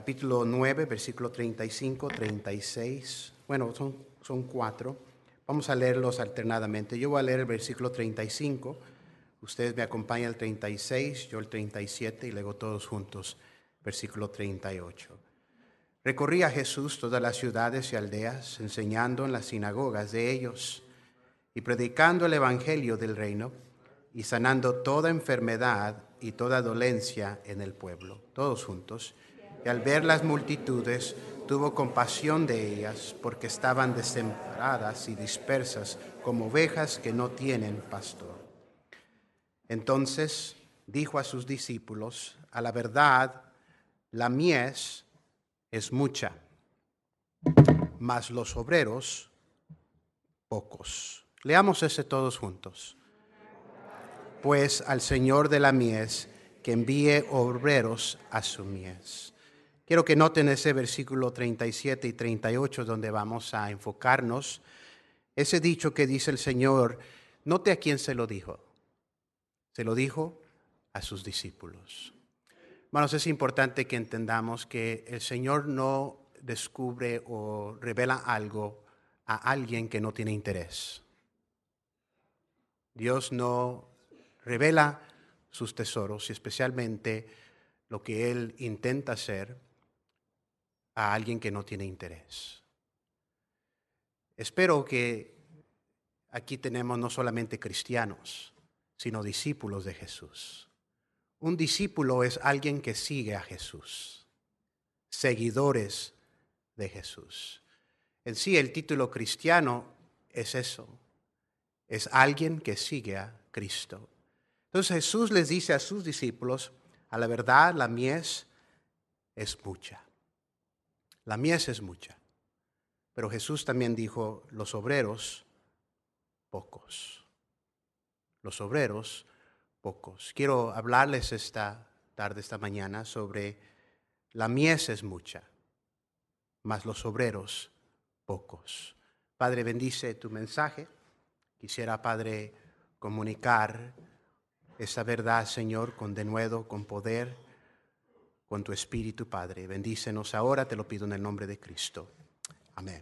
Capítulo 9, versículo 35, 36. Bueno, son, son cuatro. Vamos a leerlos alternadamente. Yo voy a leer el versículo 35. Ustedes me acompañan el 36, yo el 37 y luego todos juntos, versículo 38. Recorría Jesús todas las ciudades y aldeas, enseñando en las sinagogas de ellos y predicando el Evangelio del reino y sanando toda enfermedad y toda dolencia en el pueblo. Todos juntos y al ver las multitudes tuvo compasión de ellas porque estaban desamparadas y dispersas como ovejas que no tienen pastor. Entonces dijo a sus discípulos, a la verdad, la mies es mucha, mas los obreros pocos. Leamos ese todos juntos. Pues al Señor de la mies que envíe obreros a su mies. Quiero que noten ese versículo 37 y 38 donde vamos a enfocarnos. Ese dicho que dice el Señor, note a quién se lo dijo. Se lo dijo a sus discípulos. Hermanos, es importante que entendamos que el Señor no descubre o revela algo a alguien que no tiene interés. Dios no revela sus tesoros y especialmente lo que Él intenta hacer a alguien que no tiene interés. Espero que aquí tenemos no solamente cristianos, sino discípulos de Jesús. Un discípulo es alguien que sigue a Jesús, seguidores de Jesús. En sí el título cristiano es eso, es alguien que sigue a Cristo. Entonces Jesús les dice a sus discípulos, a la verdad la mies es mucha. La mies es mucha. Pero Jesús también dijo, los obreros, pocos. Los obreros, pocos. Quiero hablarles esta tarde, esta mañana, sobre la mies es mucha, mas los obreros, pocos. Padre, bendice tu mensaje. Quisiera, Padre, comunicar esa verdad, Señor, con denuedo, con poder con tu Espíritu, Padre. Bendícenos ahora, te lo pido en el nombre de Cristo. Amén.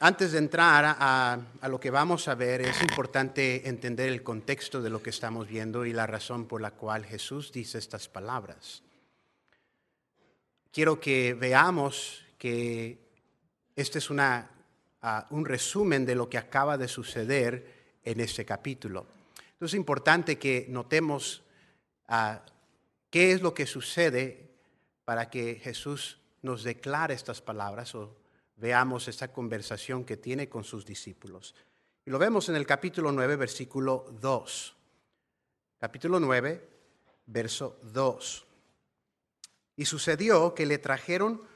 Antes de entrar a, a, lo que vamos a ver, es importante entender el contexto de lo que estamos viendo y la razón por la cual Jesús dice estas palabras. Quiero que veamos que este es una, ah, un resumen de lo que acaba de suceder en este capítulo. Entonces es importante que notemos ah, qué es lo que sucede para que Jesús nos declare estas palabras o veamos esta conversación que tiene con sus discípulos. Y lo vemos en el capítulo 9, versículo 2. Capítulo 9, verso 2. Y sucedió que le trajeron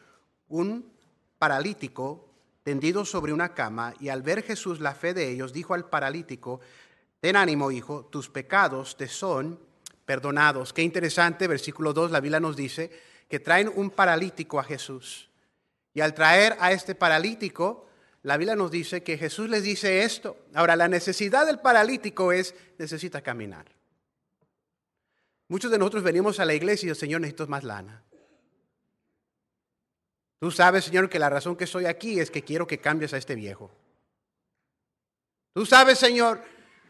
un paralítico tendido sobre una cama, y al ver Jesús la fe de ellos, dijo al paralítico, ten ánimo, hijo, tus pecados te son perdonados. Qué interesante, versículo 2, la Biblia nos dice que traen un paralítico a Jesús. Y al traer a este paralítico, la Biblia nos dice que Jesús les dice esto. Ahora, la necesidad del paralítico es, necesita caminar. Muchos de nosotros venimos a la iglesia y el Señor necesita más lana. Tú sabes, Señor, que la razón que estoy aquí es que quiero que cambies a este viejo. Tú sabes, Señor,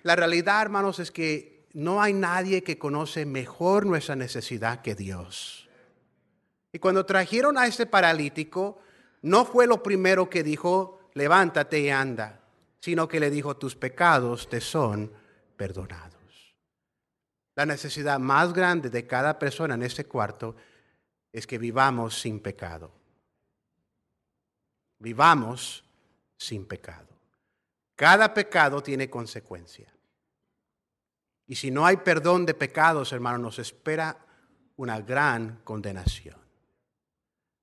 la realidad, hermanos, es que no hay nadie que conoce mejor nuestra necesidad que Dios. Y cuando trajeron a este paralítico, no fue lo primero que dijo, levántate y anda, sino que le dijo, tus pecados te son perdonados. La necesidad más grande de cada persona en este cuarto es que vivamos sin pecado. Vivamos sin pecado. Cada pecado tiene consecuencia. Y si no hay perdón de pecados, hermano, nos espera una gran condenación.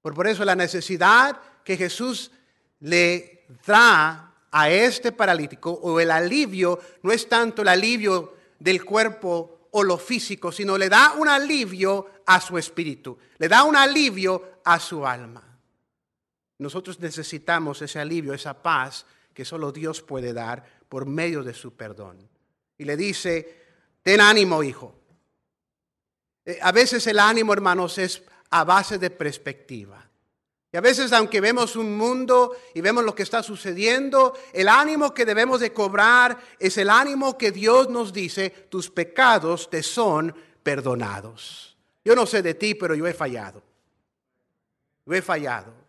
Por, por eso la necesidad que Jesús le da a este paralítico o el alivio no es tanto el alivio del cuerpo o lo físico, sino le da un alivio a su espíritu, le da un alivio a su alma. Nosotros necesitamos ese alivio, esa paz que solo Dios puede dar por medio de su perdón. Y le dice, ten ánimo, hijo. Eh, a veces el ánimo, hermanos, es a base de perspectiva. Y a veces, aunque vemos un mundo y vemos lo que está sucediendo, el ánimo que debemos de cobrar es el ánimo que Dios nos dice, tus pecados te son perdonados. Yo no sé de ti, pero yo he fallado. Yo he fallado.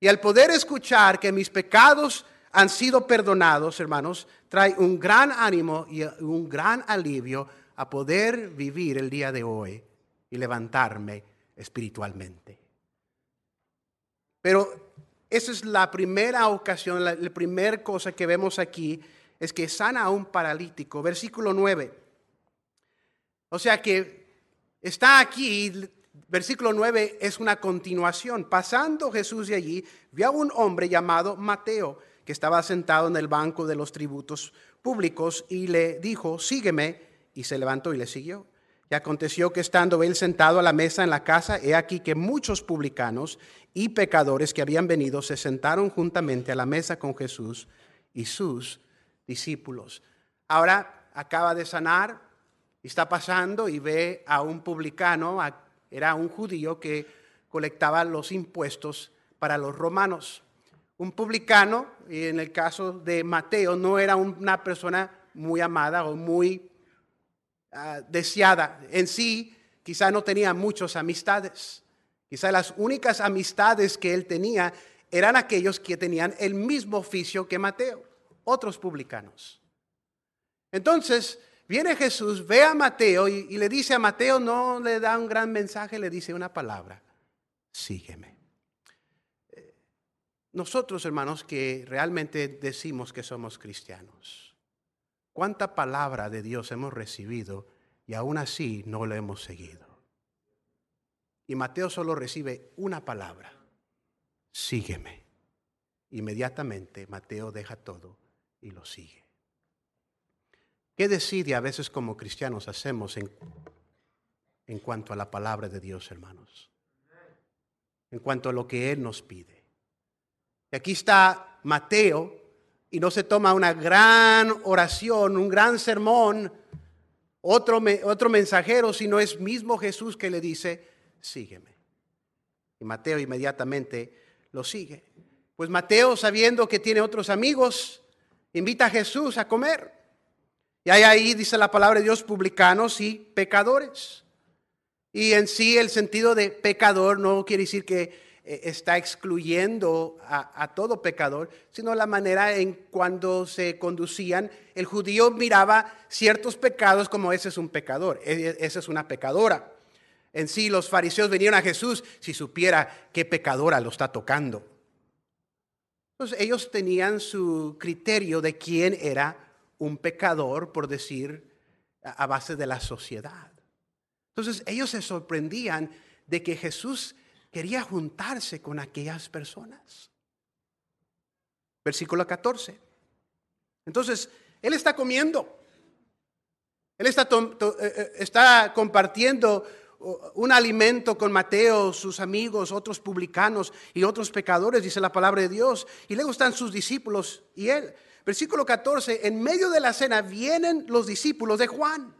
Y al poder escuchar que mis pecados han sido perdonados, hermanos, trae un gran ánimo y un gran alivio a poder vivir el día de hoy y levantarme espiritualmente. Pero esa es la primera ocasión, la, primera cosa que vemos aquí es que sana a un paralítico. Versículo 9. O sea que está aquí, versículo 9 es una continuación. Pasando Jesús de allí, vio a un hombre llamado Mateo, que estaba sentado en el banco de los tributos públicos, y le dijo, sígueme, y se levantó y le siguió. Y aconteció que estando él sentado a la mesa en la casa, he aquí que muchos publicanos y pecadores que habían venido se sentaron juntamente a la mesa con Jesús y sus discípulos. Ahora acaba de sanar está pasando y ve a un publicano, era un judío que colectaba los impuestos para los romanos. Un publicano, y en el caso de Mateo, no era una persona muy amada o muy Ah, deseada. En sí, quizá no tenía muchas amistades. Quizá las únicas amistades que él tenía eran aquellos que tenían el mismo oficio que Mateo, otros publicanos. Entonces, viene Jesús, ve a Mateo y, le dice a Mateo, no le da un gran mensaje, le dice una palabra, sígueme. Eh, nosotros, hermanos, que realmente decimos que somos cristianos, ¿Cuánta palabra de Dios hemos recibido y aún así no lo hemos seguido? Y Mateo solo recibe una palabra, sígueme. Inmediatamente Mateo deja todo y lo sigue. ¿Qué decide a veces como cristianos hacemos en, en cuanto a la palabra de Dios, hermanos? En cuanto a lo que Él nos pide. Y aquí está Mateo y no se toma una gran oración, un gran sermón, otro, otro mensajero, sino es mismo Jesús que le dice, sígueme. Y Mateo inmediatamente lo sigue. Pues Mateo, sabiendo que tiene otros amigos, invita a Jesús a comer. Y hay ahí, dice la palabra de Dios, publicanos y pecadores. Y en sí el sentido de pecador no quiere decir que eh, está excluyendo a, todo pecador, sino la manera en cuando se conducían. El judío miraba ciertos pecados como ese es un pecador, e, e, esa es una pecadora. En sí, los fariseos venían a Jesús si supiera qué pecadora lo está tocando. Entonces, ellos tenían su criterio de quién era un pecador, por decir, a base de la sociedad. Entonces, ellos se sorprendían de que Jesús quería juntarse con aquellas personas. Versículo 14. Entonces, él está comiendo. Él está, eh, eh, está compartiendo un alimento con Mateo, sus amigos, otros publicanos y otros pecadores, dice la palabra de Dios. Y luego están sus discípulos y él. Versículo 14, en medio de la cena vienen los discípulos de Juan,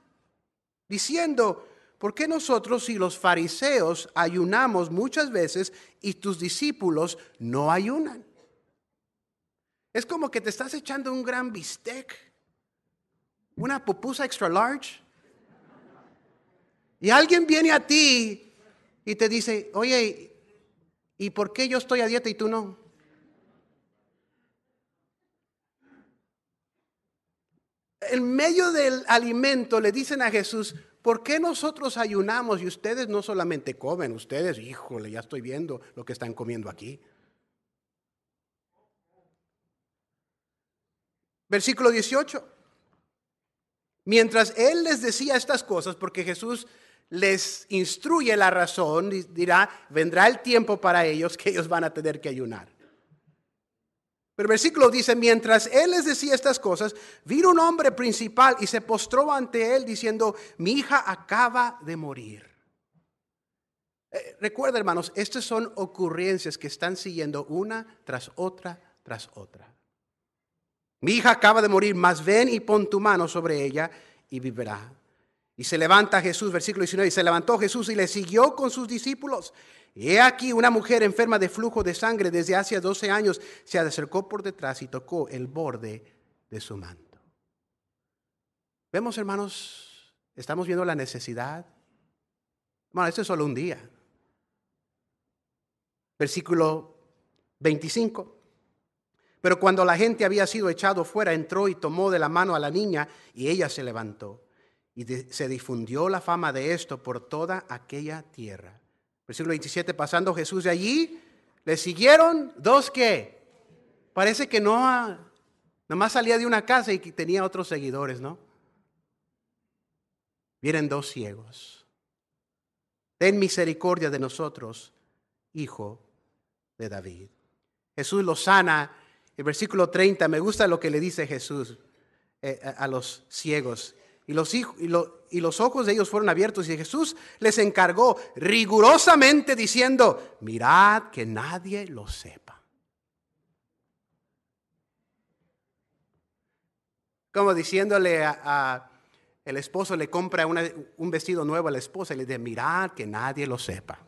diciendo, ¿por qué nosotros y los fariseos ayunamos muchas veces y tus discípulos no ayunan? Es como que te estás echando un gran bistec, una pupusa extra large, y alguien viene a ti y te dice, oye, ¿Y por qué yo estoy a dieta y tú no? En medio del alimento le dicen a Jesús, ¿por qué nosotros ayunamos y ustedes no solamente comen? Ustedes, híjole, ya estoy viendo lo que están comiendo aquí. Versículo 18. Mientras Él les decía estas cosas, porque Jesús les instruye la razón, dirá, vendrá el tiempo para ellos que ellos van a tener que ayunar. Pero el versículo dice, mientras él les decía estas cosas, vino un hombre principal y se postró ante él diciendo, mi hija acaba de morir. Eh, recuerda, hermanos, estas son ocurrencias que están siguiendo una tras otra, tras otra. Mi hija acaba de morir, mas ven y pon tu mano sobre ella y vivirá. Y se levanta Jesús, versículo 19, y se levantó Jesús y le siguió con sus discípulos. He aquí una mujer enferma de flujo de sangre desde hace 12 años se acercó por detrás y tocó el borde de su manto. Vemos, hermanos, estamos viendo la necesidad. Bueno, esto es solo un día. Versículo 25. Pero cuando la gente había sido echado fuera, entró y tomó de la mano a la niña y ella se levantó. Y se difundió la fama de esto por toda aquella tierra. Versículo 27, pasando Jesús de allí, le siguieron dos que parece que no, nomás salía de una casa y tenía otros seguidores, ¿no? Vienen dos ciegos. Ten misericordia de nosotros, hijo de David. Jesús los sana el versículo 30, me gusta lo que le dice Jesús eh, a los ciegos. Y los, y, y ojos de ellos fueron abiertos y Jesús les encargó rigurosamente diciendo, mirad que nadie lo sepa. Como diciéndole a, el esposo le compra un vestido nuevo a la esposa y le dice, mirad que nadie lo sepa.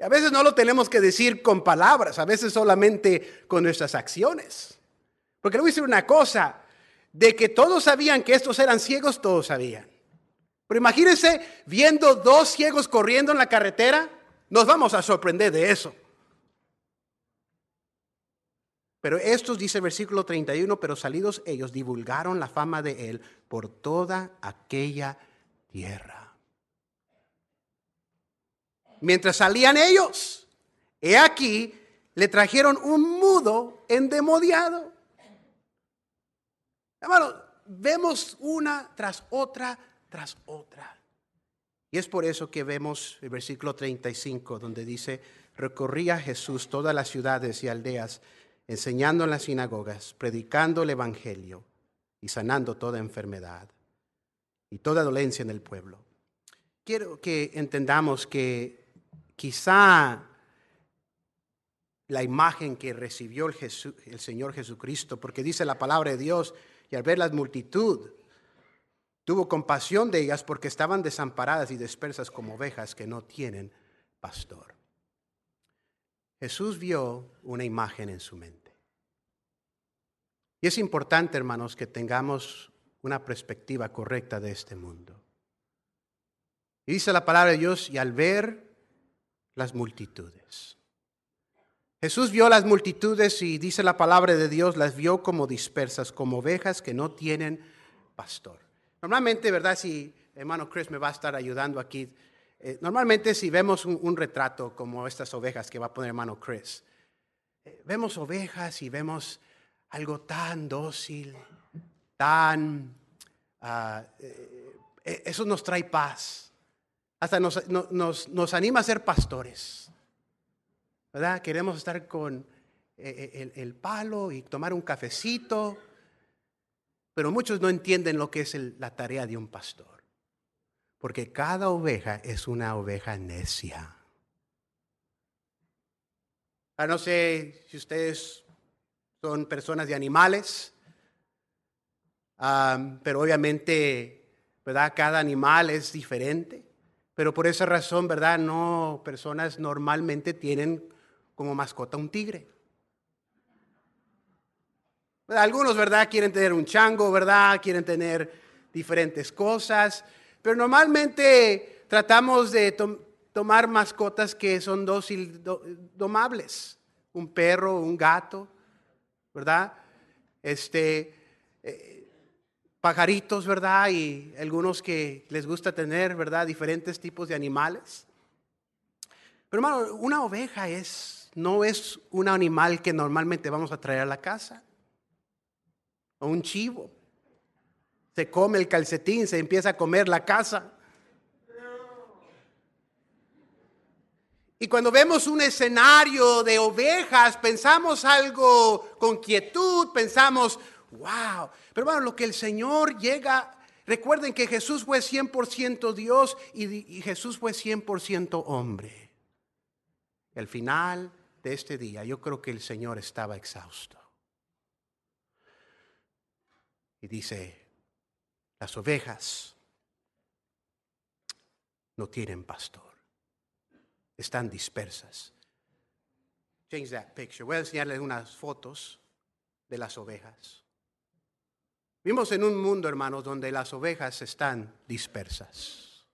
A veces no lo tenemos que decir con palabras, a veces solamente con nuestras acciones. Porque le voy a decir una cosa, de que todos sabían que estos eran ciegos, todos sabían. Pero imagínense viendo dos ciegos corriendo en la carretera, nos vamos a sorprender de eso. Pero estos, dice el versículo 31, pero salidos ellos divulgaron la fama de él por toda aquella tierra. Mientras salían ellos, he aquí, le trajeron un mudo endemoniado. Hermano, vemos una tras otra, tras otra. Y es por eso que vemos el versículo 35, donde dice, recorría Jesús todas las ciudades y aldeas, enseñando en las sinagogas, predicando el Evangelio y sanando toda enfermedad y toda dolencia en el pueblo. Quiero que entendamos que Quizá la imagen que recibió el, Señor Jesucristo, porque dice la palabra de Dios, y al ver la multitud, tuvo compasión de ellas porque estaban desamparadas y dispersas como ovejas que no tienen pastor. Jesús vio una imagen en su mente. Y es importante, hermanos, que tengamos una perspectiva correcta de este mundo. Y dice la palabra de Dios, y al ver las multitudes. Jesús vio las multitudes y dice la palabra de Dios, las vio como dispersas, como ovejas que no tienen pastor. Normalmente, ¿verdad? Si hermano Chris me va a estar ayudando aquí, eh, normalmente si vemos un, retrato como estas ovejas que va a poner hermano Chris, eh, vemos ovejas y vemos algo tan dócil, tan... Eh, eso nos trae paz hasta nos, anima a ser pastores. ¿Verdad? Queremos estar con eh, eh, el, palo y tomar un cafecito, pero muchos no entienden lo que es la tarea de un pastor. Porque cada oveja es una oveja necia. Ah, no sé si ustedes son personas de animales, pero obviamente, ¿verdad? Cada animal es diferente. Pero por esa razón, ¿verdad? No, personas normalmente tienen como mascota un tigre. Algunos, ¿verdad? Quieren tener un chango, ¿verdad? Quieren tener diferentes cosas. Pero normalmente tratamos de tomar mascotas que son dócil, domables, un perro, un gato, ¿verdad? Este, eh, pajaritos, ¿verdad? Y algunos que les gusta tener, ¿verdad? Diferentes tipos de animales. Pero hermano, una oveja es, no es un animal que normalmente vamos a traer a la casa. O un chivo. Se come el calcetín, se empieza a comer la casa. Y cuando vemos un escenario de ovejas, pensamos algo con quietud, pensamos, wow. Pero bueno, lo que el Señor llega, recuerden que Jesús fue 100% Dios y, y Jesús fue 100% hombre. Al final de este día, yo creo que el Señor estaba exhausto. Y dice, las ovejas no tienen pastor están dispersas. Change that picture. Voy a enseñarles unas fotos de las ovejas. Vimos en un mundo, hermanos, donde las ovejas están dispersas.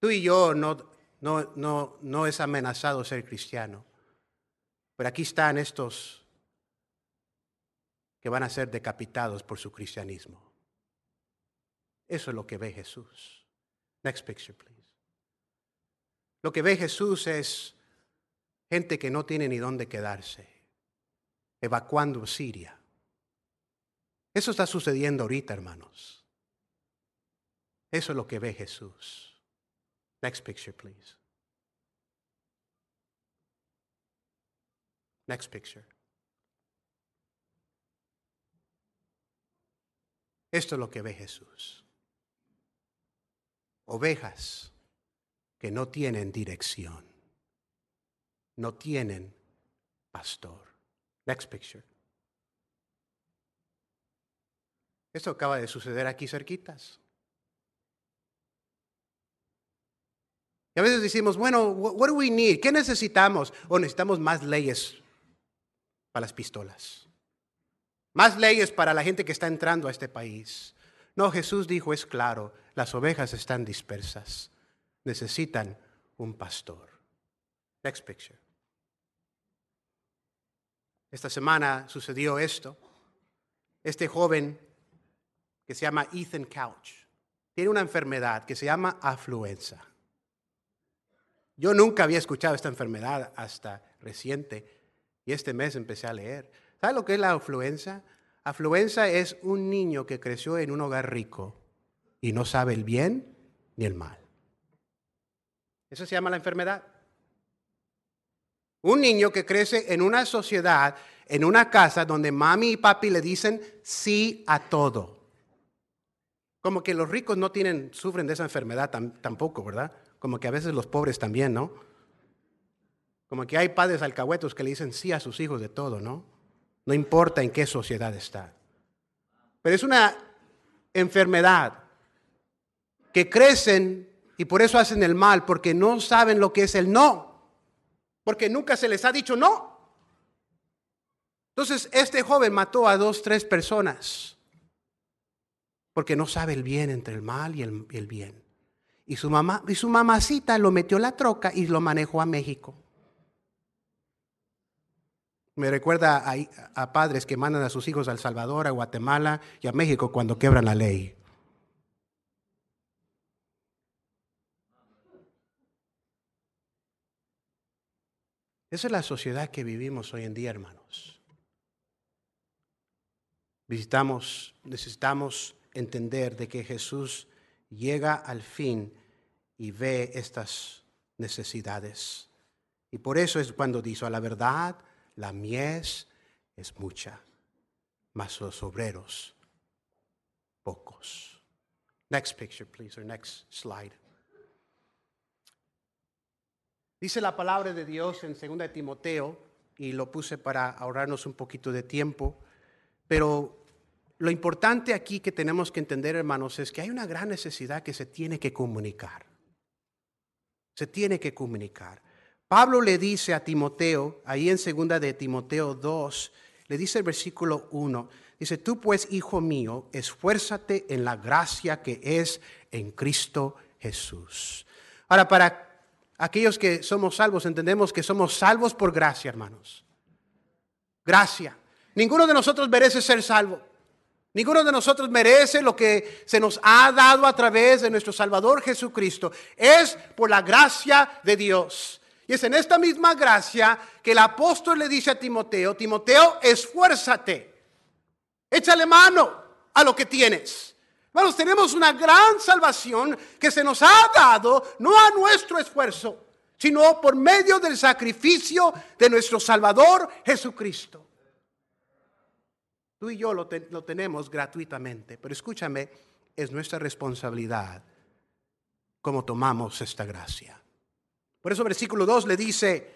Tú y yo no, no, no, no es amenazado ser cristiano, pero aquí están estos que van a ser decapitados por su cristianismo. Eso es lo que ve Jesús. Next picture, please. Lo que ve Jesús es gente que no tiene ni dónde quedarse, evacuando Siria. Eso está sucediendo ahorita, hermanos. Eso es lo que ve Jesús. Next picture, please. Next picture. Esto es lo que ve Jesús. Ovejas que no tienen dirección, no tienen pastor. Next picture. Esto acaba de suceder aquí cerquitas. A veces decimos, bueno, what do we need? ¿Qué necesitamos? O necesitamos más leyes para las pistolas. Más leyes para la gente que está entrando a este país. No, Jesús dijo, es claro, las ovejas están dispersas necesitan un pastor. Next picture. Esta semana sucedió esto. Este joven que se llama Ethan Couch tiene una enfermedad que se llama afluenza. Yo nunca había escuchado esta enfermedad hasta reciente y este mes empecé a leer. ¿Sabe lo que es la afluenza? Afluenza es un niño que creció en un hogar rico y no sabe el bien ni el mal. Eso se llama la enfermedad. Un niño que crece en una sociedad, en una casa donde mami y papi le dicen sí a todo. Como que los ricos no tienen, sufren de esa enfermedad tampoco, ¿verdad? Como que a veces los pobres también, ¿no? Como que hay padres alcahuetos que le dicen sí a sus hijos de todo, ¿no? No importa en qué sociedad está. Pero es una enfermedad que crecen y por eso hacen el mal, porque no saben lo que es el no. Porque nunca se les ha dicho no. Entonces, este joven mató a dos, tres personas. Porque no sabe el bien entre el mal y el, bien. Y su, mamá, y su mamacita lo metió la troca y lo manejó a México. Me recuerda a, a, padres que mandan a sus hijos a El Salvador, a Guatemala y a México cuando quebran la ley. Esa es la sociedad que vivimos hoy en día, hermanos. Visitamos, necesitamos entender de que Jesús llega al fin y ve estas necesidades. Y por eso es cuando dice, a la verdad, la mies es mucha, mas los obreros pocos. Next picture, please, or next slide. Dice la palabra de Dios en 2 de Timoteo, y lo puse para ahorrarnos un poquito de tiempo, pero lo importante aquí que tenemos que entender, hermanos, es que hay una gran necesidad que se tiene que comunicar. Se tiene que comunicar. Pablo le dice a Timoteo, ahí en 2 de Timoteo 2, le dice el versículo 1, dice, tú pues, hijo mío, esfuérzate en la gracia que es en Cristo Jesús. Ahora, para aquellos que somos salvos, entendemos que somos salvos por gracia, hermanos. Gracia. Ninguno de nosotros merece ser salvo. Ninguno de nosotros merece lo que se nos ha dado a través de nuestro Salvador Jesucristo. Es por la gracia de Dios. Y es en esta misma gracia que el apóstol le dice a Timoteo, Timoteo, esfuérzate, échale mano a lo que tienes. Hermanos, tenemos una gran salvación que se nos ha dado no a nuestro esfuerzo, sino por medio del sacrificio de nuestro Salvador Jesucristo. Tú y yo lo, tenemos gratuitamente, pero escúchame, es nuestra responsabilidad cómo tomamos esta gracia. Por eso versículo 2 le dice,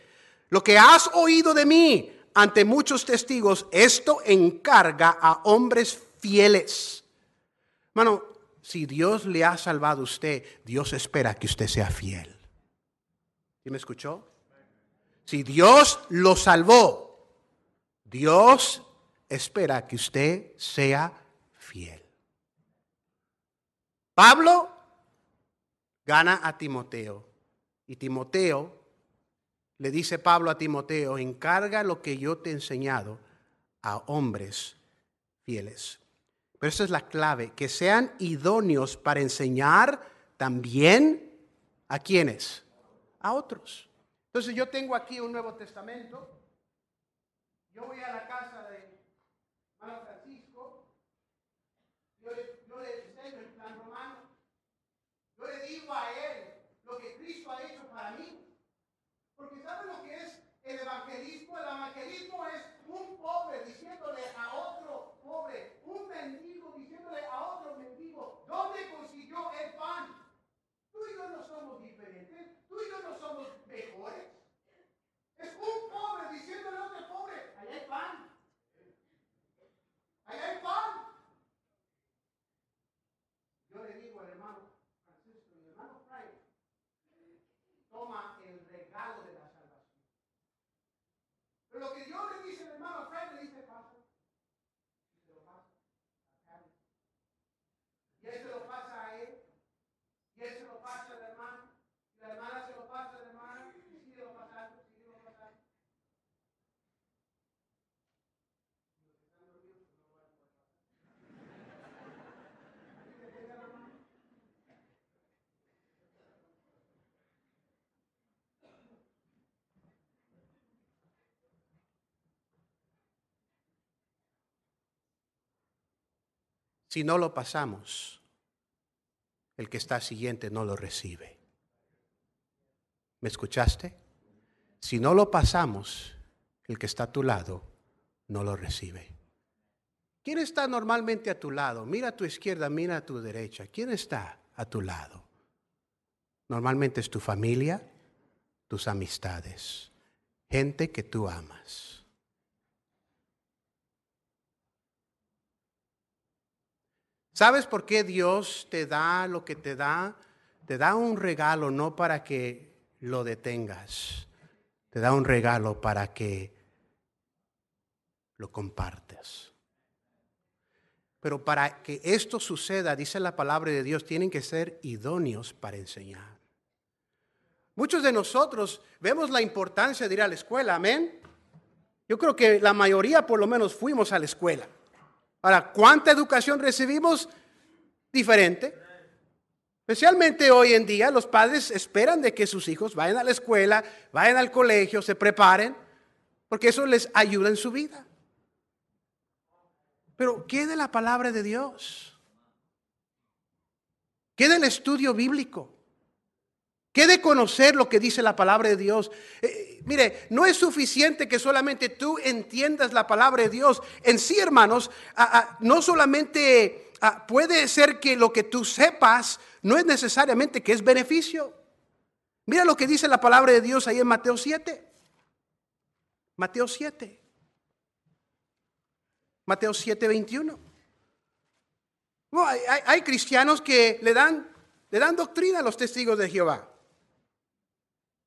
lo que has oído de mí ante muchos testigos, esto encarga a hombres fieles. Hermano, si Dios le ha salvado a usted, Dios espera que usted sea fiel. ¿Sí me escuchó? Si Dios lo salvó, Dios espera que usted sea fiel. Pablo gana a Timoteo y Timoteo le dice Pablo a Timoteo, encarga lo que yo te he enseñado a hombres fieles. Pero esa es la clave, que sean idóneos para enseñar también a quienes, a otros. Entonces yo tengo aquí un Nuevo Testamento. Yo voy a la casa de Francisco, yo le, yo le enseño el plan romano, yo le a él lo que Cristo ha hecho para mí. Porque ¿saben lo que es el evangelismo? El evangelismo es un pobre diciéndole a otro pobre, un mendigo diciéndole a otro mendigo, ¿dónde consiguió el pan? Tú y yo no somos diferentes, tú y yo no somos mejores. Es un pobre diciéndole a otro pobre, allá hay pan. Allá hay pan. Yo le digo al hermano Francisco, el hermano Frank, toma el regalo de la salvación. Pero lo que Dios le dice al hermano Frank, le dice, pasa. Y se lo pasa a Carlos. Y él se lo pasa a él. Y él se lo pasa al hermano. Y la hermana se lo pasa a la hermana. Y sigue lo pasando. Si no lo pasamos, el que está siguiente no lo recibe. ¿Me escuchaste? Si no lo pasamos, el que está a tu lado no lo recibe. ¿Quién está normalmente a tu lado? Mira a tu izquierda, mira a tu derecha. ¿Quién está a tu lado? Normalmente es tu familia, tus amistades, gente que tú amas. ¿Sabes por qué Dios te da lo que te da? Te da un regalo no para que lo detengas. Te da un regalo para que lo compartas. Pero para que esto suceda, dice la palabra de Dios, tienen que ser idóneos para enseñar. Muchos de nosotros vemos la importancia de ir a la escuela, amén. Yo creo que la mayoría por lo menos fuimos a la escuela. Ahora, ¿cuánta educación recibimos? Diferente. Especialmente hoy en día los padres esperan de que sus hijos vayan a la escuela, vayan al colegio, se preparen, porque eso les ayuda en su vida. Pero ¿qué de la palabra de Dios? ¿Qué del estudio bíblico? ¿Qué de conocer lo que dice la palabra de Dios? Mire, no es suficiente que solamente tú entiendas la palabra de Dios. En sí, hermanos, no solamente puede ser que lo que tú sepas no es necesariamente que es beneficio. Mira lo que dice la palabra de Dios ahí en Mateo 7. Mateo 7. Mateo 7, 21. hay, hay, cristianos que le dan, le dan doctrina a los testigos de Jehová.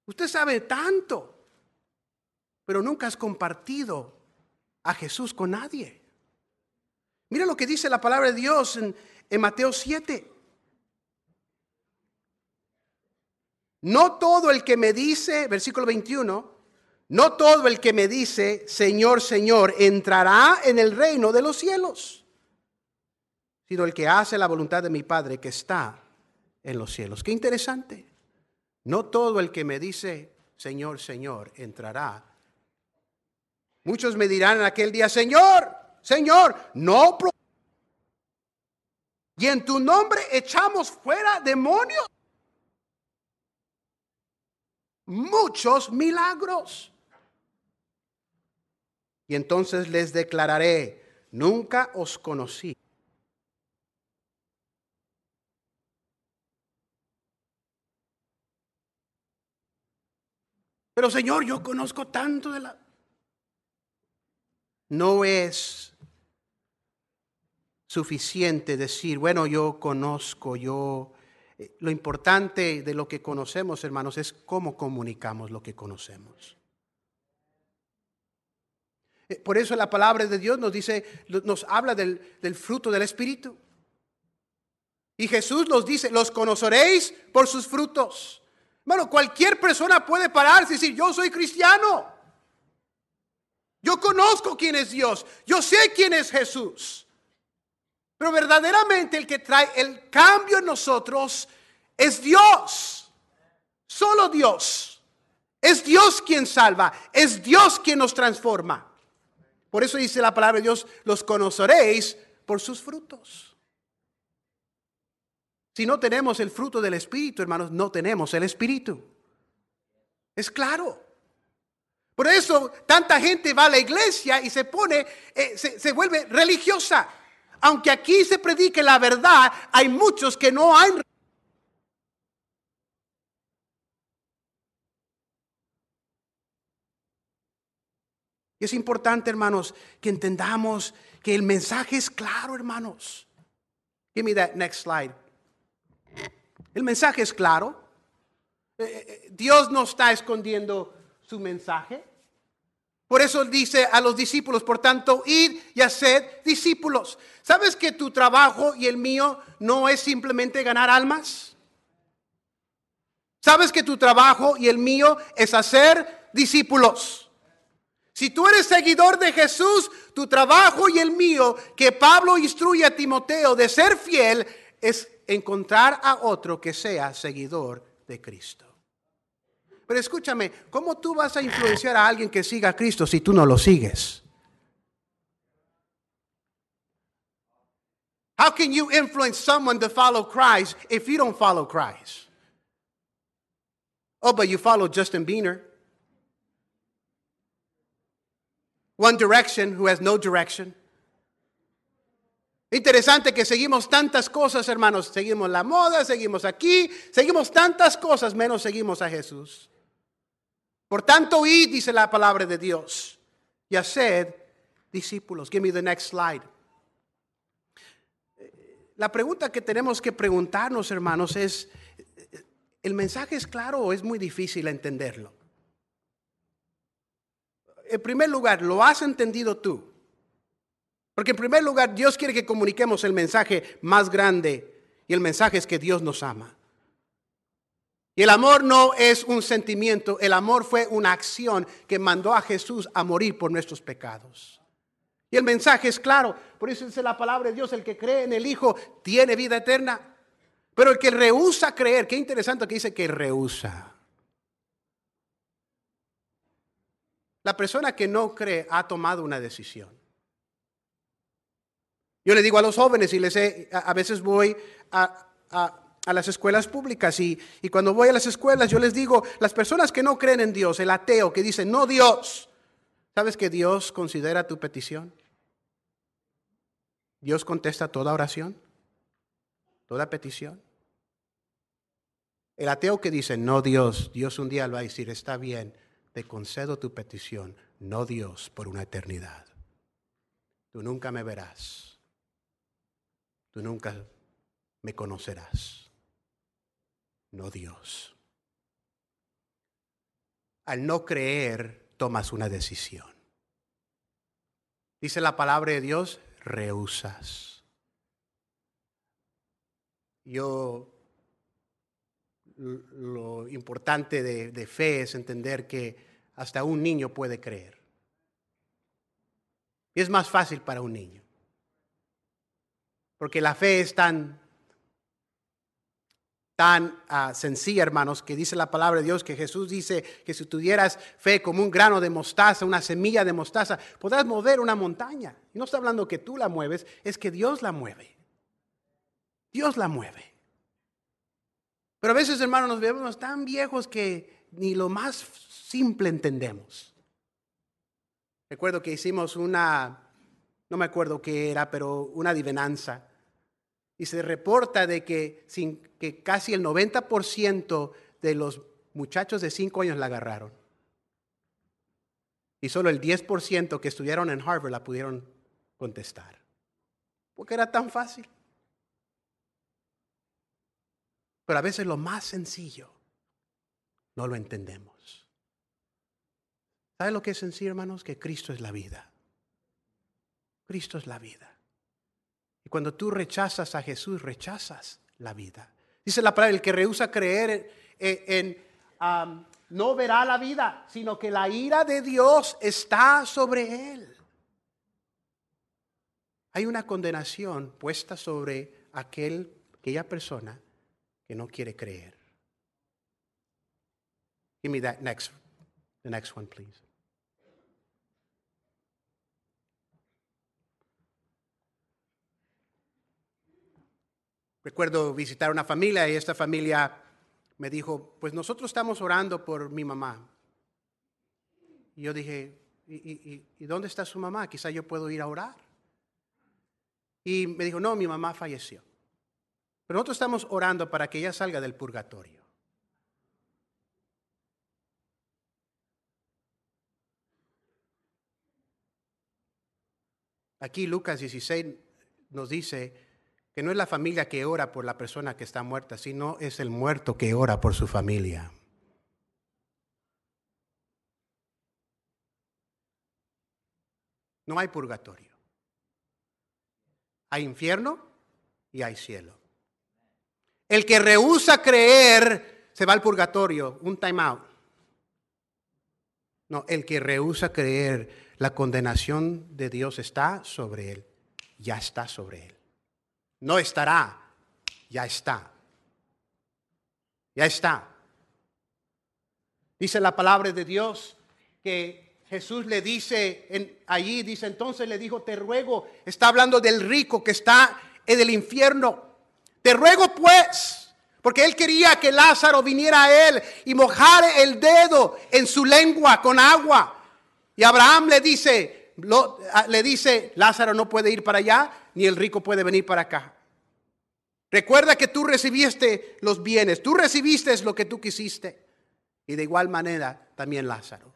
Usted sabe tanto, pero nunca has compartido a Jesús con nadie. Mira lo que dice la palabra de Dios en, Mateo 7. no todo el que me dice, versículo 21, no todo el que me dice, Señor, Señor, entrará en el reino de los cielos, sino el que hace la voluntad de mi Padre que está en los cielos. Qué interesante. No todo el que me dice, Señor, Señor, entrará. Muchos me dirán en aquel día, Señor, Señor, no. Y en tu nombre echamos fuera demonios. Muchos milagros. Y entonces les declararé, nunca os conocí. Pero Señor, yo conozco tanto de la... No es suficiente decir, bueno, yo conozco, yo... Eh, lo importante de lo que conocemos, hermanos, es cómo comunicamos lo que conocemos. Eh, por eso la palabra de Dios nos dice, nos habla del, fruto del Espíritu. Y Jesús nos dice, los conoceréis por sus frutos. Bueno, cualquier persona puede pararse y decir, yo soy cristiano. Yo conozco quién es Dios. Yo sé quién es Jesús. Pero verdaderamente el que trae el cambio en nosotros es Dios. Solo Dios. Es Dios quien salva. Es Dios quien nos transforma. Por eso dice la palabra de Dios, los conoceréis por sus frutos. Si no tenemos el fruto del Espíritu, hermanos, no tenemos el Espíritu. Es claro. Por eso tanta gente va a la iglesia y se pone, eh, se, se vuelve religiosa. Aunque aquí se predique la verdad, hay muchos que no han Y es importante, hermanos, que entendamos que el mensaje es claro, hermanos. Give me that next slide. El mensaje es claro. Eh, eh, Dios no está escondiendo su mensaje. Por eso dice a los discípulos, por tanto, id y haced discípulos. ¿Sabes que tu trabajo y el mío no es simplemente ganar almas? ¿Sabes que tu trabajo y el mío es hacer discípulos? Si tú eres seguidor de Jesús, tu trabajo y el mío, que Pablo instruye a Timoteo de ser fiel, es encontrar a otro que sea seguidor de Cristo. Pero escúchame, ¿cómo tú vas a influenciar a alguien que siga a Cristo si tú no lo sigues? How can you influence someone to follow Christ if you don't follow Christ? Oh, but you follow Justin Bieber. One Direction, who has no direction. Interesante que seguimos tantas cosas, hermanos. Seguimos la moda, seguimos aquí, seguimos tantas cosas, menos seguimos a Jesús. Por tanto, id, dice la palabra de Dios, y haced discípulos. Give me the next slide. La pregunta que tenemos que preguntarnos, hermanos, es, ¿el mensaje es claro o es muy difícil entenderlo? en primer lugar, ¿lo has entendido tú? Porque en primer lugar, Dios quiere que comuniquemos el mensaje más grande y el mensaje es que Dios nos ama. Y el amor no es un sentimiento, el amor fue una acción que mandó a Jesús a morir por nuestros pecados. Y el mensaje es claro, por eso dice la palabra de Dios, el que cree en el Hijo tiene vida eterna. Pero el que rehúsa creer, qué interesante que dice que rehúsa. La persona que no cree ha tomado una decisión. Yo le digo a los jóvenes y les a, veces voy a, las escuelas públicas y, y, cuando voy a las escuelas yo les digo, las personas que no creen en Dios, el ateo que dice, no Dios, ¿sabes que Dios considera tu petición? Dios contesta toda oración, toda petición. El ateo que dice, no Dios, Dios un día lo va a decir, está bien, te concedo tu petición, no Dios, por una eternidad. Tú nunca me verás. Tú nunca me conocerás. No Dios. Al no creer, tomas una decisión. Dice la palabra de Dios, rehusas. Yo lo importante de, de fe es entender que hasta un niño puede creer. Y es más fácil para un niño. Porque la fe es tan, tan ah, sencilla, hermanos, que dice la palabra de Dios, que Jesús dice que si tuvieras fe como un grano de mostaza, una semilla de mostaza, podrás mover una montaña. No está hablando que tú la mueves, es que Dios la mueve. Dios la mueve. Pero a veces, hermanos, nos vemos tan viejos que ni lo más simple entendemos. Recuerdo que hicimos una, no me acuerdo qué era, pero una adivinanza. Y se reporta de que, casi el 90% de los muchachos de 5 años la agarraron. Y solo el 10% que estudiaron en Harvard la pudieron contestar. Porque era tan fácil. Pero a veces lo más sencillo no lo entendemos. ¿Sabe lo que es sencillo, hermanos? Que Cristo es la vida. Cristo es la vida. Y cuando tú rechazas a Jesús, rechazas la vida. Dice la palabra, el que rehúsa creer en, no verá la vida, sino que la ira de Dios está sobre él. Hay una condenación puesta sobre aquel, aquella persona que no quiere creer. Give me that next, the next one, please. Recuerdo visitar una familia y esta familia me dijo, pues nosotros estamos orando por mi mamá. Y yo dije, ¿y, y dónde está su mamá? Quizá yo puedo ir a orar. Y me dijo, no, mi mamá falleció. Pero nosotros estamos orando para que ella salga del purgatorio. Aquí Lucas 16 nos dice que no es la familia que ora por la persona que está muerta, sino es el muerto que ora por su familia. No hay purgatorio. Hay infierno y hay cielo. El que rehúsa creer se va al purgatorio, un time out. No, el que rehúsa creer, la condenación de Dios está sobre él. Ya está sobre él. No estará, ya está. Ya está. Dice la palabra de Dios que Jesús le dice en, allí, dice entonces le dijo, te ruego, está hablando del rico que está en el infierno te ruego pues, porque él quería que Lázaro viniera a él y mojara el dedo en su lengua con agua. Y Abraham le dice, le dice, Lázaro no puede ir para allá, ni el rico puede venir para acá. Recuerda que tú recibiste los bienes, tú recibiste lo que tú quisiste. Y de igual manera también Lázaro.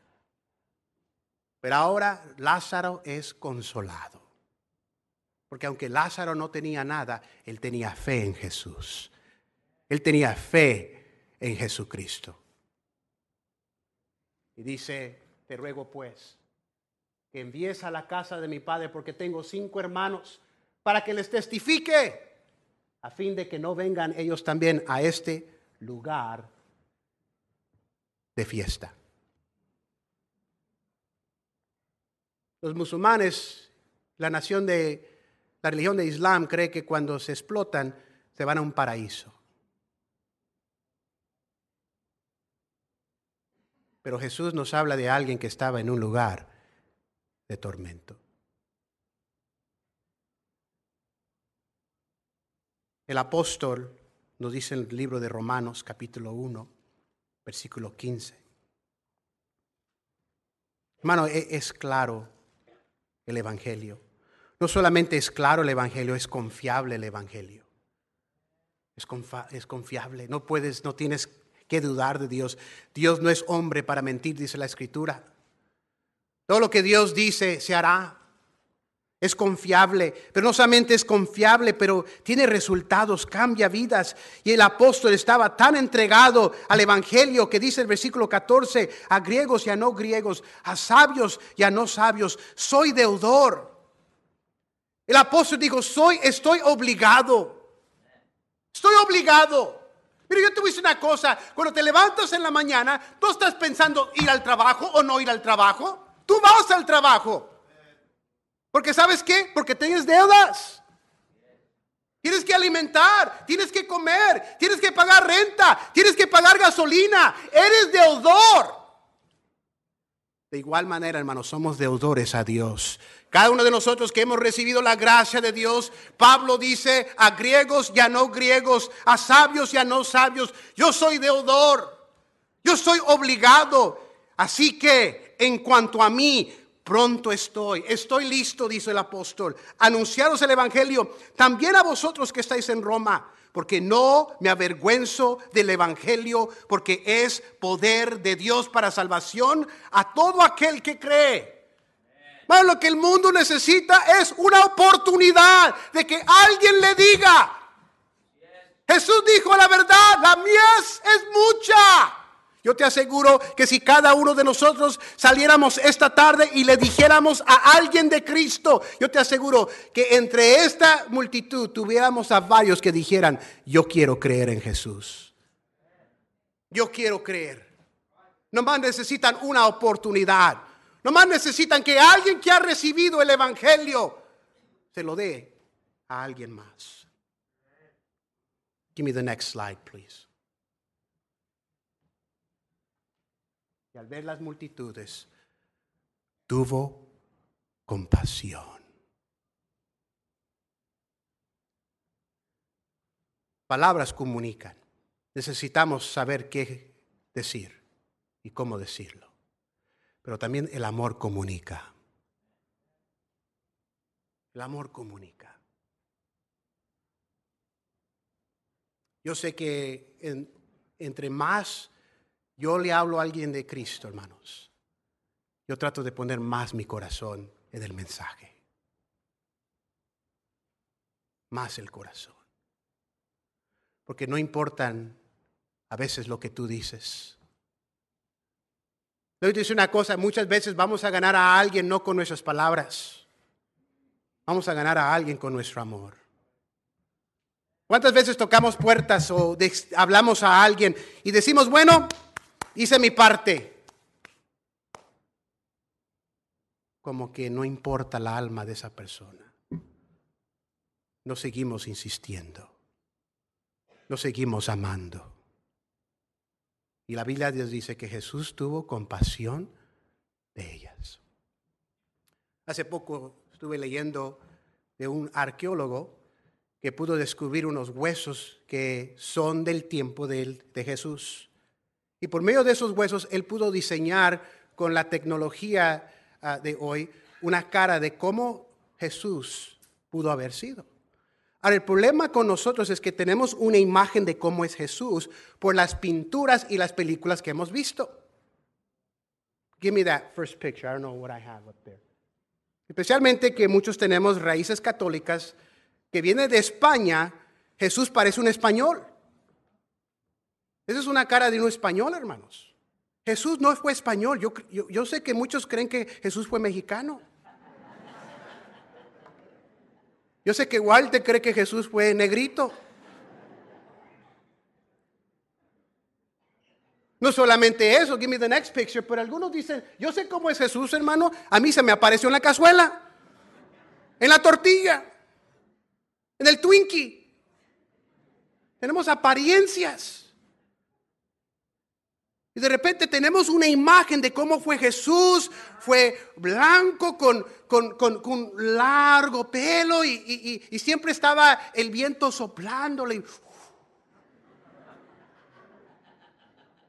Pero ahora Lázaro es consolado. Porque aunque Lázaro no tenía nada, él tenía fe en Jesús. Él tenía fe en Jesucristo. Y dice, te ruego pues, que envíes a la casa de mi padre porque tengo cinco hermanos para que les testifique, a fin de que no vengan ellos también a este lugar de fiesta. Los musulmanes, la nación de la religión de Islam cree que cuando se explotan se van a un paraíso. Pero Jesús nos habla de alguien que estaba en un lugar de tormento. El apóstol nos dice en el libro de Romanos capítulo 1, versículo 15. Hermano, e-, es claro el Evangelio. No solamente es claro el Evangelio, es confiable el Evangelio. Es, es confiable. No puedes, no tienes que dudar de Dios. Dios no es hombre para mentir, dice la Escritura. Todo lo que Dios dice se hará. Es confiable, pero no solamente es confiable, pero tiene resultados, cambia vidas. Y el apóstol estaba tan entregado al Evangelio que dice el versículo 14, a griegos y a no griegos, a sabios y a no sabios, soy deudor. El apóstol dijo, soy, estoy obligado. Estoy obligado. Pero yo te voy a decir una cosa, cuando te levantas en la mañana, ¿tú estás pensando ir al trabajo o no ir al trabajo? Tú vas al trabajo. Porque ¿sabes qué? Porque tienes deudas. Tienes que alimentar, tienes que comer, tienes que pagar renta, tienes que pagar gasolina. Eres deudor. De igual manera, hermanos, somos deudores a Dios. Cada uno de nosotros que hemos recibido la gracia de Dios, Pablo dice a griegos y a no griegos, a sabios y a no sabios, yo soy deudor, yo soy obligado. Así que en cuanto a mí, pronto estoy, estoy listo, dice el apóstol, anunciaros el Evangelio, también a vosotros que estáis en Roma, porque no me avergüenzo del Evangelio, porque es poder de Dios para salvación a todo aquel que cree. Bueno, lo que el mundo necesita es una oportunidad de que alguien le diga, Jesús dijo la verdad, la mies es mucha. Yo te aseguro que si cada uno de nosotros saliéramos esta tarde y le dijéramos a alguien de Cristo, yo te aseguro que entre esta multitud tuviéramos a varios que dijeran, yo quiero creer en Jesús. Yo quiero creer. Nomás necesitan una oportunidad. Nomás necesitan que alguien que ha recibido el Evangelio se lo dé a alguien más. Give me the next slide, please. Y al ver las multitudes, tuvo compasión. Palabras comunican. Necesitamos saber qué decir y cómo decirlo. Pero también el amor comunica. El amor comunica. Yo sé que entre más yo le hablo a alguien de Cristo, hermanos. Yo trato de poner más mi corazón en el mensaje. Más el corazón. Porque no importan a veces lo que tú dices. Te dice una cosa, muchas veces vamos a ganar a alguien no con nuestras palabras. Vamos a ganar a alguien con nuestro amor. ¿Cuántas veces tocamos puertas o hablamos a alguien y decimos, bueno, hice mi parte. Como que no importa la alma de esa persona. No seguimos insistiendo. No seguimos amando. Y la Biblia Dios dice que Jesús tuvo compasión de ellas. Hace poco estuve leyendo de un arqueólogo que pudo descubrir unos huesos que son del tiempo de, de Jesús. Y por medio de esos huesos, él pudo diseñar con la tecnología ah, de hoy una cara de cómo Jesús pudo haber sido. Ahora, el problema con nosotros es que tenemos una imagen de cómo es Jesús por las pinturas y las películas que hemos visto. Give me that first picture. I don't know what I have up there. Especialmente que muchos tenemos raíces católicas que viene de España, Jesús parece un español. Esa es una cara de un español, hermanos. Jesús no fue español. Yo, yo, sé que muchos creen que Jesús fue mexicano. Yo sé que Walter cree que Jesús fue negrito. No solamente eso, give me the next picture, pero algunos dicen, yo sé cómo es Jesús, hermano, a mí se me apareció en la cazuela, en la tortilla, en el Twinkie. Tenemos apariencias. Y de repente tenemos una imagen de cómo fue Jesús, fue blanco con, con, largo pelo y, siempre estaba el viento soplándole.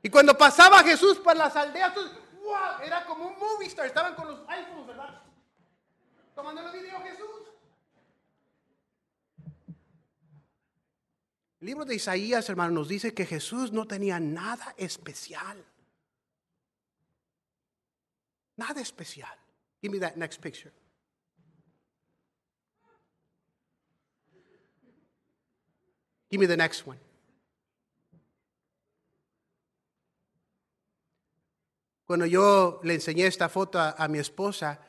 Y cuando pasaba Jesús por las aldeas, era como un movie star, estaban con los iPhones, ¿verdad? Tomando el video Jesús. El libro de Isaías, hermano, nos dice que Jesús no tenía nada especial. Nada especial. Give me that next picture. Give me the next one. Cuando yo le enseñé esta foto a, mi esposa,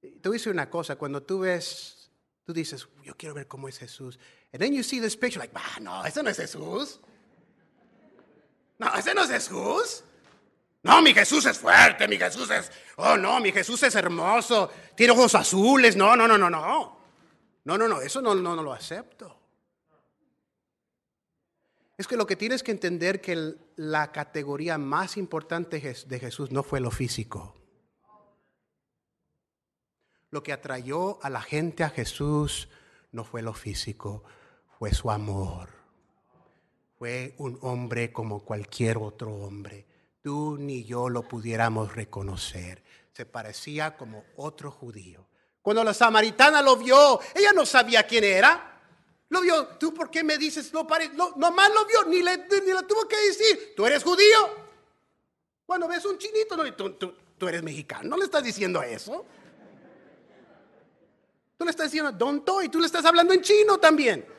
te voy a decir una cosa, cuando tú ves, tú dices, yo quiero ver cómo es Jesús. And then you see this picture, like, ah, no, eso no es Jesús. No, ese no es Jesús. No, mi Jesús es fuerte, mi Jesús es, oh no, mi Jesús es hermoso, tiene ojos azules, no, no, no, no, no. No, no, no, eso no, no, no lo acepto. Es que lo que tienes que entender que la categoría más importante de Jesús no fue lo físico. Lo que atrayó a la gente a Jesús no fue lo físico, fue su amor. Fue un hombre como cualquier otro hombre. Tú ni yo lo pudiéramos reconocer. Se parecía como otro judío. Cuando la samaritana lo vio, ella no sabía quién era. Lo vio, ¿tú por qué me dices? No, pare, no nomás lo vio, ni le, ni tuvo que decir, tú eres judío. Cuando ves un chinito, no, tú, tú, tú eres mexicano, no le estás diciendo eso. Tú le estás diciendo donto y tú le estás hablando en chino también.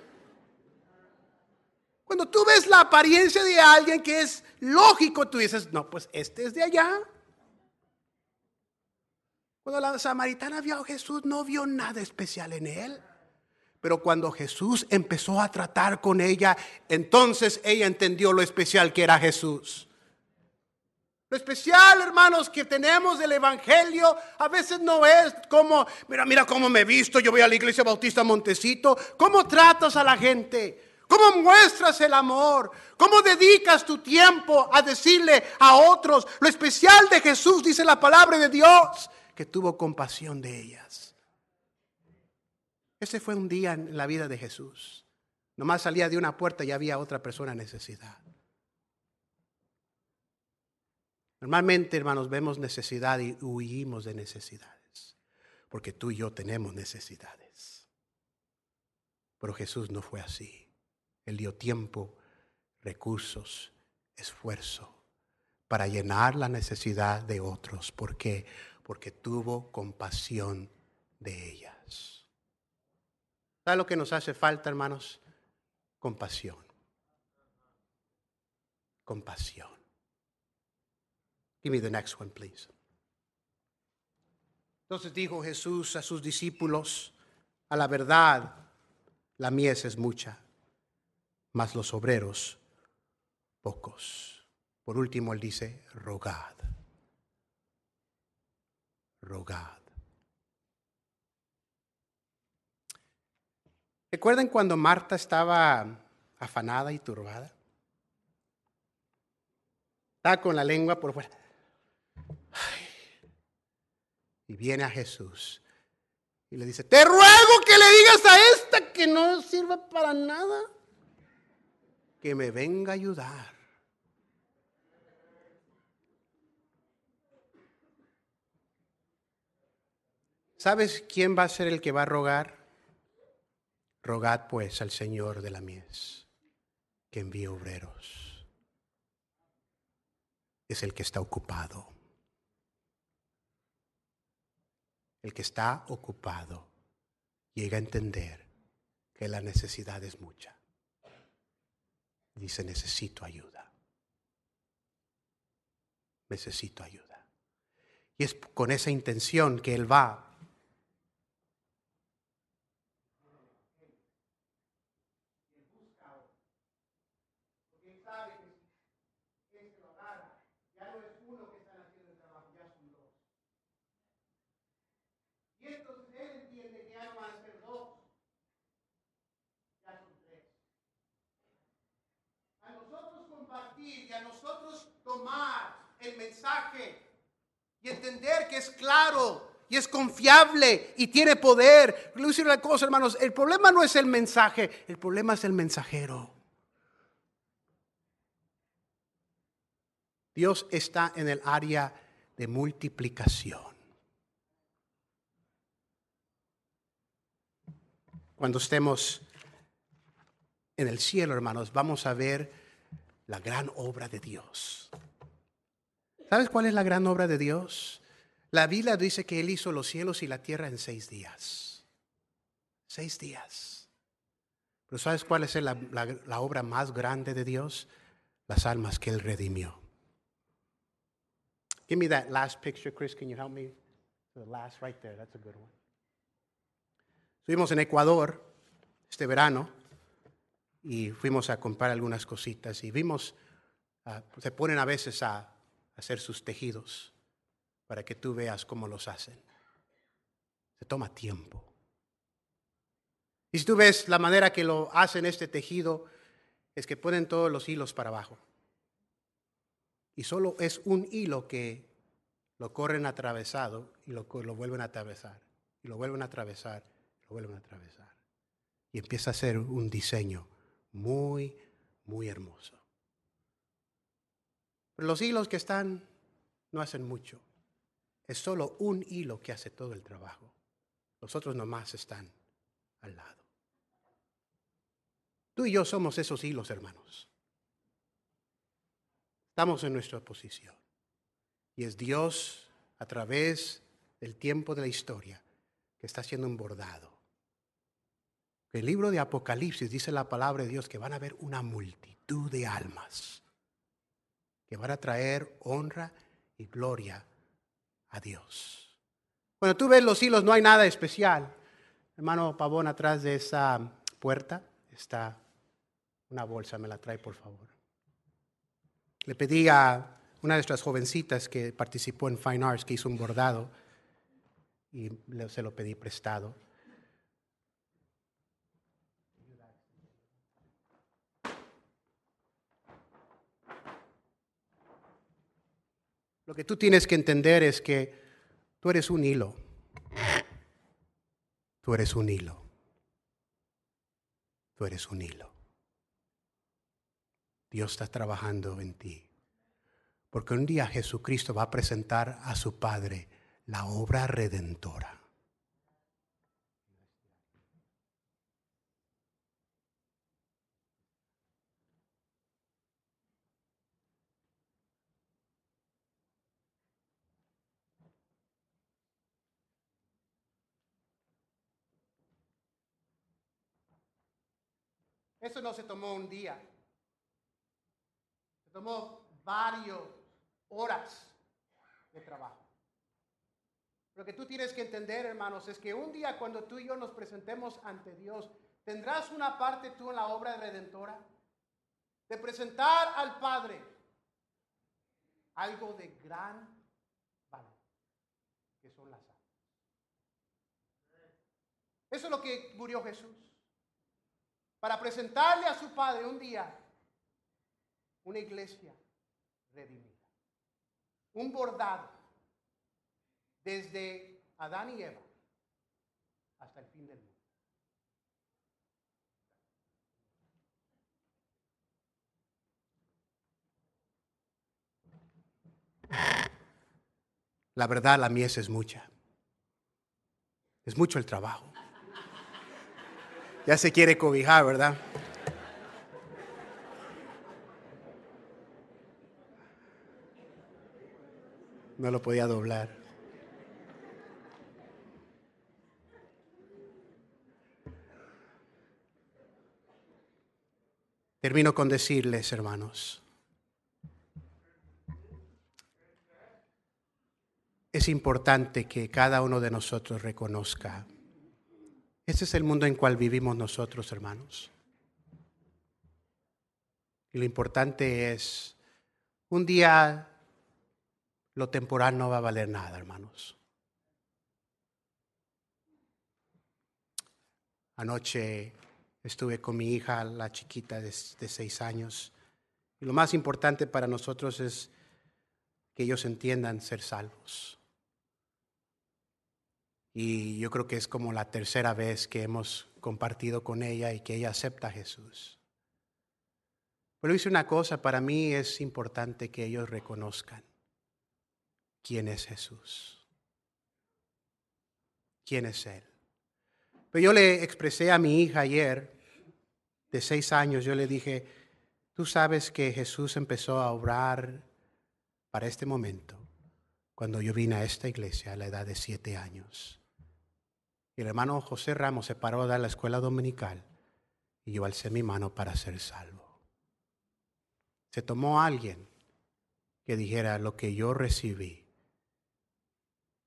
Cuando tú ves la apariencia de alguien que es lógico, tú dices, no, pues este es de allá. Cuando la samaritana vio a Jesús, no vio nada especial en él. Pero cuando Jesús empezó a tratar con ella, entonces ella entendió lo especial que era Jesús. Lo especial, hermanos, que tenemos del Evangelio a veces no es como, mira, mira cómo me he visto, yo voy a la iglesia bautista Montecito, cómo tratas a la gente, cómo muestras el amor, cómo dedicas tu tiempo a decirle a otros. Lo especial de Jesús, dice la palabra de Dios, que tuvo compasión de ellas. Ese fue un día en la vida de Jesús. Nomás salía de una puerta y había otra persona en necesidad. Normalmente, hermanos, vemos necesidad y huimos de necesidades, porque tú y yo tenemos necesidades. Pero Jesús no fue así. Él dio tiempo, recursos, esfuerzo para llenar la necesidad de otros. ¿Por qué? Porque tuvo compasión de ellas. ¿Sabe lo que nos hace falta, hermanos? Compasión. Compasión. Give me the next one, please. Entonces dijo Jesús a sus discípulos, a la verdad, la mies es mucha, mas los obreros pocos. Por último, él dice, rogad, rogad. ¿Recuerdan cuando Marta estaba afanada y turbada? Estaba con la lengua por fuera. Y viene a Jesús y le dice, te ruego que le digas a esta que no sirva para nada, que me venga a ayudar. ¿Sabes quién va a ser el que va a rogar? Rogad pues al Señor de la mies que envíe obreros. Es el que está ocupado. El que está ocupado llega a entender que la necesidad es mucha. Dice, necesito ayuda. Necesito ayuda. Y es con esa intención que Él va y entender que es claro y es confiable y tiene poder. Le decir una cosa, hermanos, el problema no es el mensaje, el problema es el mensajero. Dios está en el área de multiplicación. Cuando estemos en el cielo, hermanos, vamos a ver la gran obra de Dios. ¿Sabes cuál es la gran obra de Dios? La Biblia dice que Él hizo los cielos y la tierra en seis días. Seis días. Pero ¿sabes cuál es la, obra más grande de Dios? Las almas que Él redimió. Give me that last picture, Chris. Can you help me? The last right there. That's a good one. Estuvimos en Ecuador este verano y fuimos a comprar algunas cositas y vimos ah, se ponen a veces a hacer sus tejidos para que tú veas cómo los hacen. Se toma tiempo. Y si tú ves la manera que lo hacen este tejido, es que ponen todos los hilos para abajo. Y solo es un hilo que lo corren atravesado y lo, vuelven a atravesar. Y lo vuelven a atravesar, lo vuelven a atravesar. Y empieza a ser un diseño muy, muy hermoso. Pero los hilos que están no hacen mucho. Es solo un hilo que hace todo el trabajo. Los otros nomás están al lado. Tú y yo somos esos hilos, hermanos. Estamos en nuestra posición. Y es Dios, a través del tiempo de la historia, que está haciendo un bordado. El libro de Apocalipsis dice la palabra de Dios que van a haber una multitud de almas que van a traer honra y gloria a Dios. Cuando tú ves los hilos no hay nada especial. Hermano Pavón, atrás de esa puerta está una bolsa, me la trae por favor. Le pedí a una de nuestras jovencitas que participó en Fine Arts, que hizo un bordado, y se lo pedí prestado. Lo que tú tienes que entender es que tú eres un hilo. Tú eres un hilo. Tú eres un hilo. Dios está trabajando en ti. Porque un día Jesucristo va a presentar a su Padre la obra redentora. Eso no se tomó un día. Se tomó varias horas de trabajo. Lo que tú tienes que entender, hermanos, es que un día cuando tú y yo nos presentemos ante Dios, tendrás una parte tú en la obra redentora de presentar al Padre algo de gran valor, que son las almas. Eso es lo que murió Jesús. Para presentarle a su Padre un día una iglesia redimida. Un bordado desde Adán y Eva hasta el fin del mundo. La verdad, la mies es mucha. Es mucho el trabajo. Ya se quiere cobijar, ¿verdad? No lo podía doblar. Termino con decirles, hermanos, es importante que cada uno de nosotros reconozca, ese es el mundo en cual vivimos nosotros, hermanos. Y lo importante es, un día lo temporal no va a valer nada, hermanos. Anoche estuve con mi hija, la chiquita de, seis años, y lo más importante para nosotros es que ellos entiendan ser salvos. Y yo creo que es como la tercera vez que hemos compartido con ella y que ella acepta a Jesús. Pero hice una cosa, para mí es importante que ellos reconozcan quién es Jesús. ¿Quién es Él? Pero yo le expresé a mi hija ayer, de seis años, yo le dije, tú sabes que Jesús empezó a obrar para este momento, cuando yo vine a esta iglesia a la edad de siete años. Y el hermano José Ramos se paró a dar la escuela dominical y yo alcé mi mano para ser salvo. Se tomó alguien que dijera lo que yo recibí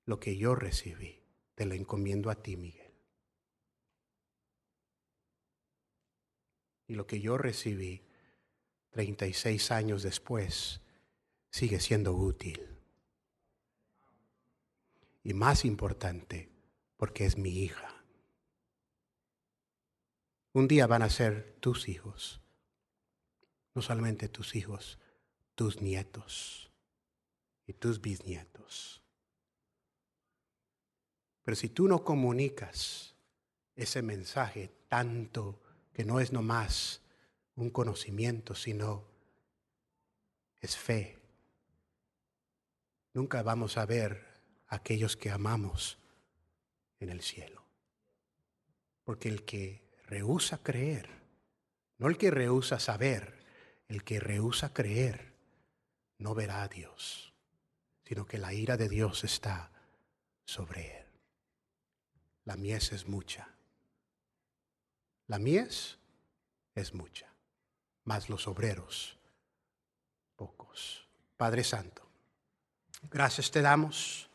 lo que yo recibí, te lo encomiendo a ti, Miguel. Y lo que yo recibí, 36 años después, sigue siendo útil. Y más importante, porque es mi hija. Un día van a ser tus hijos, no solamente tus hijos, tus nietos y tus bisnietos. Pero si tú no comunicas ese mensaje tanto que no es nomás un conocimiento, sino es fe, nunca vamos a ver a aquellos que amamos en el cielo. Porque el que rehúsa creer, no el que rehúsa saber, el que rehúsa creer, no verá a Dios, sino que la ira de Dios está sobre él. La mies es mucha. La mies es mucha, mas los obreros pocos. Padre Santo, gracias te damos.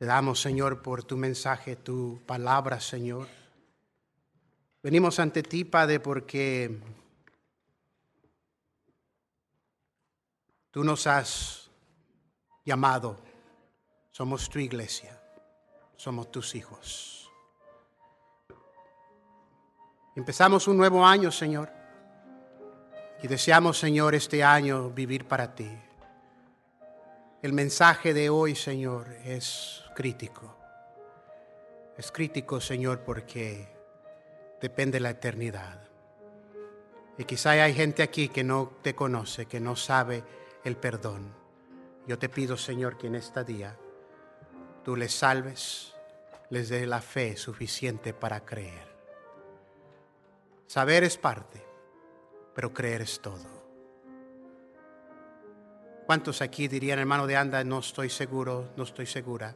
Te damos, Señor, por tu mensaje, tu palabra, Señor. Venimos ante ti, Padre, porque tú nos has llamado. Somos tu iglesia. Somos tus hijos. Empezamos un nuevo año, Señor. Y deseamos, Señor, este año vivir para ti. El mensaje de hoy, Señor, es crítico. Es crítico, Señor, porque depende de la eternidad. Y quizá hay gente aquí que no te conoce, que no sabe el perdón. Yo te pido, Señor, que en este día tú les salves, les dé la fe suficiente para creer. Saber es parte, pero creer es todo. ¿Cuántos aquí dirían, hermano de Anda, no estoy seguro, no estoy segura?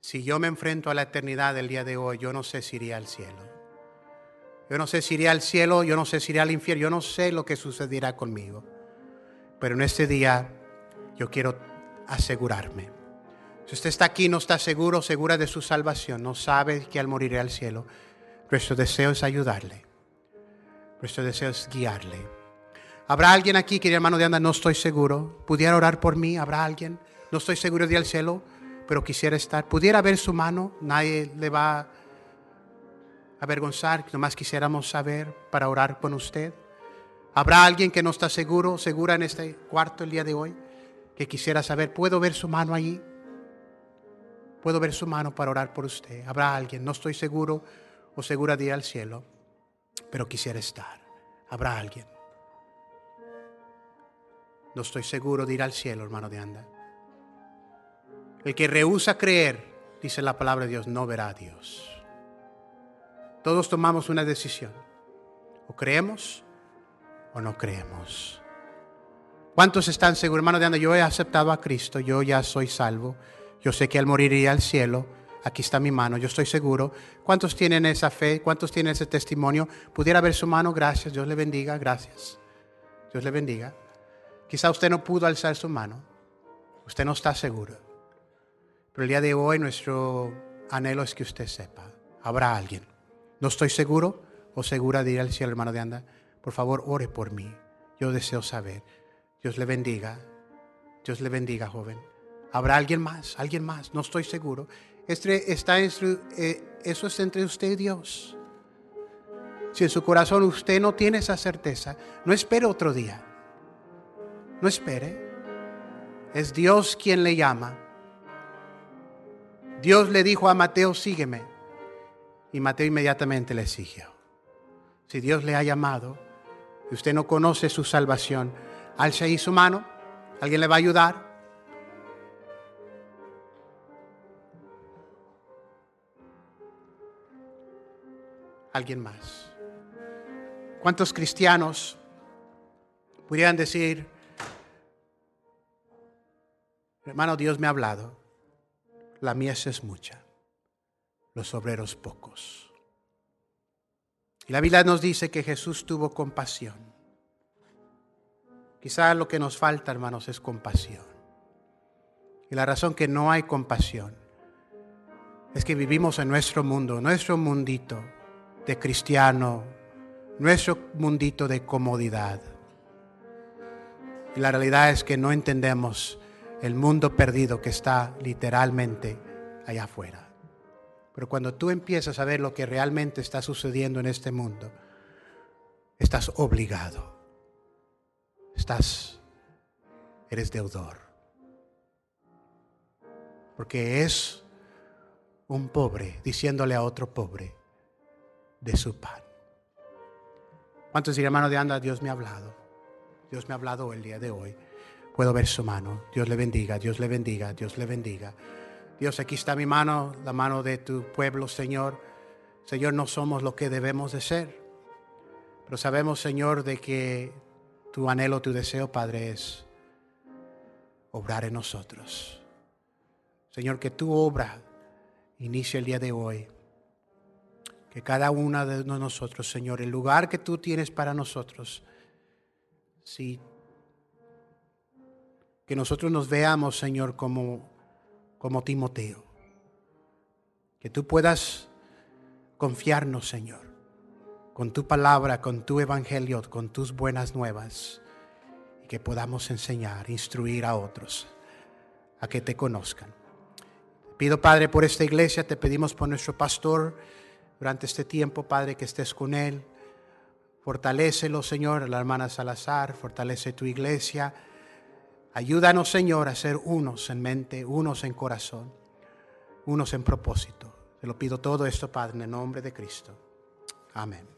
Si yo me enfrento a la eternidad del día de hoy, yo no sé si iría al cielo. Yo no sé si iría al cielo, yo no sé si iría al infierno, yo no sé lo que sucederá conmigo. Pero en este día yo quiero asegurarme. Si usted está aquí, no está seguro, segura de su salvación, no sabe que al morir al cielo, nuestro deseo es ayudarle. Nuestro deseo es guiarle. ¿Habrá alguien aquí que hermano de anda, no estoy seguro? ¿Pudiera orar por mí? ¿Habrá alguien? No estoy seguro de ir al cielo pero quisiera estar. Pudiera ver su mano, nadie le va a avergonzar, nomás quisiéramos saber para orar con usted. ¿Habrá alguien que no está seguro, segura en este cuarto el día de hoy, que quisiera saber, ¿puedo ver su mano allí? ¿Puedo ver su mano para orar por usted? ¿Habrá alguien? No estoy seguro o segura de ir al cielo, pero quisiera estar. ¿Habrá alguien? No estoy seguro de ir al cielo, hermano de Anda. El que rehúsa creer, dice la palabra de Dios, no verá a Dios. Todos tomamos una decisión. O creemos o no creemos. ¿Cuántos están seguros, hermano de anda? Yo he aceptado a Cristo, yo ya soy salvo. Yo sé que al morir iré al cielo. Aquí está mi mano, yo estoy seguro. ¿Cuántos tienen esa fe? ¿Cuántos tienen ese testimonio? ¿Pudiera ver su mano? Gracias, Dios le bendiga, gracias. Dios le bendiga. Quizá usted no pudo alzar su mano. Usted no está seguro. Pero el día de hoy nuestro anhelo es que usted sepa, habrá alguien. No estoy seguro o segura de ir al cielo, hermano de anda. Por favor, ore por mí. Yo deseo saber. Dios le bendiga. Dios le bendiga, joven. ¿Habrá alguien más? ¿Alguien más? No estoy seguro. Este está eh, eso es entre usted y Dios. Si en su corazón usted no tiene esa certeza, no espere otro día. No espere. Es Dios quien le llama. Dios le dijo a Mateo, sígueme. Y Mateo inmediatamente le siguió. Si Dios le ha llamado y usted no conoce su salvación, alce ahí su mano. ¿Alguien le va a ayudar? Alguien más. ¿Cuántos cristianos pudieran decir, hermano, Dios me ha hablado? La mies es mucha, los obreros pocos. Y la Biblia nos dice que Jesús tuvo compasión. Quizá lo que nos falta, hermanos, es compasión. Y la razón que no hay compasión es que vivimos en nuestro mundo, nuestro mundito de cristiano nuestro mundito de comodidad. Y la realidad es que no entendemos el mundo perdido que está literalmente allá afuera. Pero cuando tú empiezas a ver lo que realmente está sucediendo en este mundo, estás obligado. Estás, eres deudor. Porque es un pobre diciéndole a otro pobre de su pan. ¿Cuántos dirán, hermano de anda? Dios me ha hablado. Dios me ha hablado el día de hoy. Puedo ver su mano. Dios le bendiga, Dios le bendiga, Dios le bendiga. Dios, aquí está mi mano, la mano de tu pueblo, Señor. Señor, no somos lo que debemos de ser. Pero sabemos, Señor, de que tu anhelo, tu deseo, Padre, es obrar en nosotros. Señor, que tu obra inicie el día de hoy. Que cada una de nosotros, Señor, el lugar que tú tienes para nosotros, sí, que nosotros nos veamos, Señor, como como Timoteo. Que tú puedas confiarnos, Señor, con tu palabra, con tu evangelio, con tus buenas nuevas, y que podamos enseñar, instruir a otros a que te conozcan. pido, Padre, por esta iglesia, te pedimos por nuestro pastor durante este tiempo, Padre, que estés con él. Fortalécelo, Señor, la hermana Salazar, fortalece tu iglesia Ayúdanos, Señor, a ser unos en mente, unos en corazón, unos en propósito. Te lo pido todo esto, Padre, en el nombre de Cristo. Amén.